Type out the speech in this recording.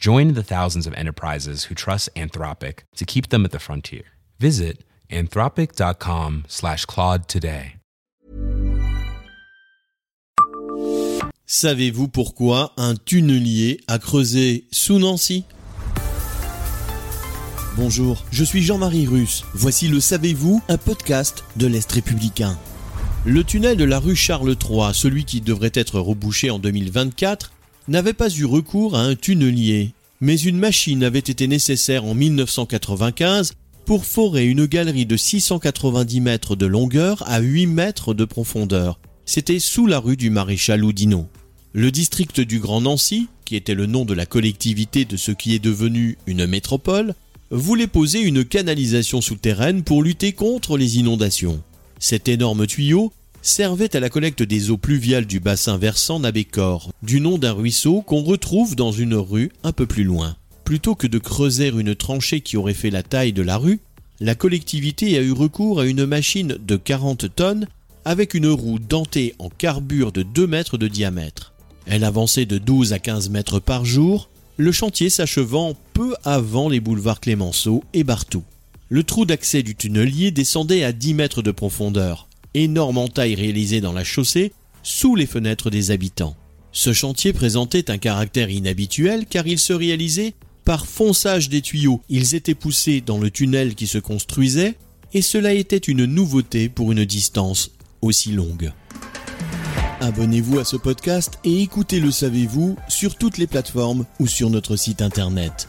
Join the thousands of enterprises who trust Anthropic to keep them at the frontier. Visit anthropic.com slash Claude today. Savez-vous pourquoi un tunnelier a creusé sous Nancy? Bonjour, je suis Jean-Marie Russe. Voici le Savez-vous, un podcast de l'Est républicain. Le tunnel de la rue Charles III, celui qui devrait être rebouché en 2024, n'avait pas eu recours à un tunnelier, mais une machine avait été nécessaire en 1995 pour forer une galerie de 690 mètres de longueur à 8 mètres de profondeur. C'était sous la rue du Maréchal Oudinot. Le district du Grand Nancy, qui était le nom de la collectivité de ce qui est devenu une métropole, voulait poser une canalisation souterraine pour lutter contre les inondations. Cet énorme tuyau servait à la collecte des eaux pluviales du bassin versant Nabécor, du nom d'un ruisseau qu'on retrouve dans une rue un peu plus loin. Plutôt que de creuser une tranchée qui aurait fait la taille de la rue, la collectivité a eu recours à une machine de 40 tonnes avec une roue dentée en carbure de 2 mètres de diamètre. Elle avançait de 12 à 15 mètres par jour, le chantier s'achevant peu avant les boulevards Clémenceau et Bartou. Le trou d'accès du tunnelier descendait à 10 mètres de profondeur, énorme entaille réalisée dans la chaussée, sous les fenêtres des habitants. Ce chantier présentait un caractère inhabituel car il se réalisait par fonçage des tuyaux. Ils étaient poussés dans le tunnel qui se construisait et cela était une nouveauté pour une distance aussi longue. Abonnez-vous à ce podcast et écoutez Le Savez-vous sur toutes les plateformes ou sur notre site internet.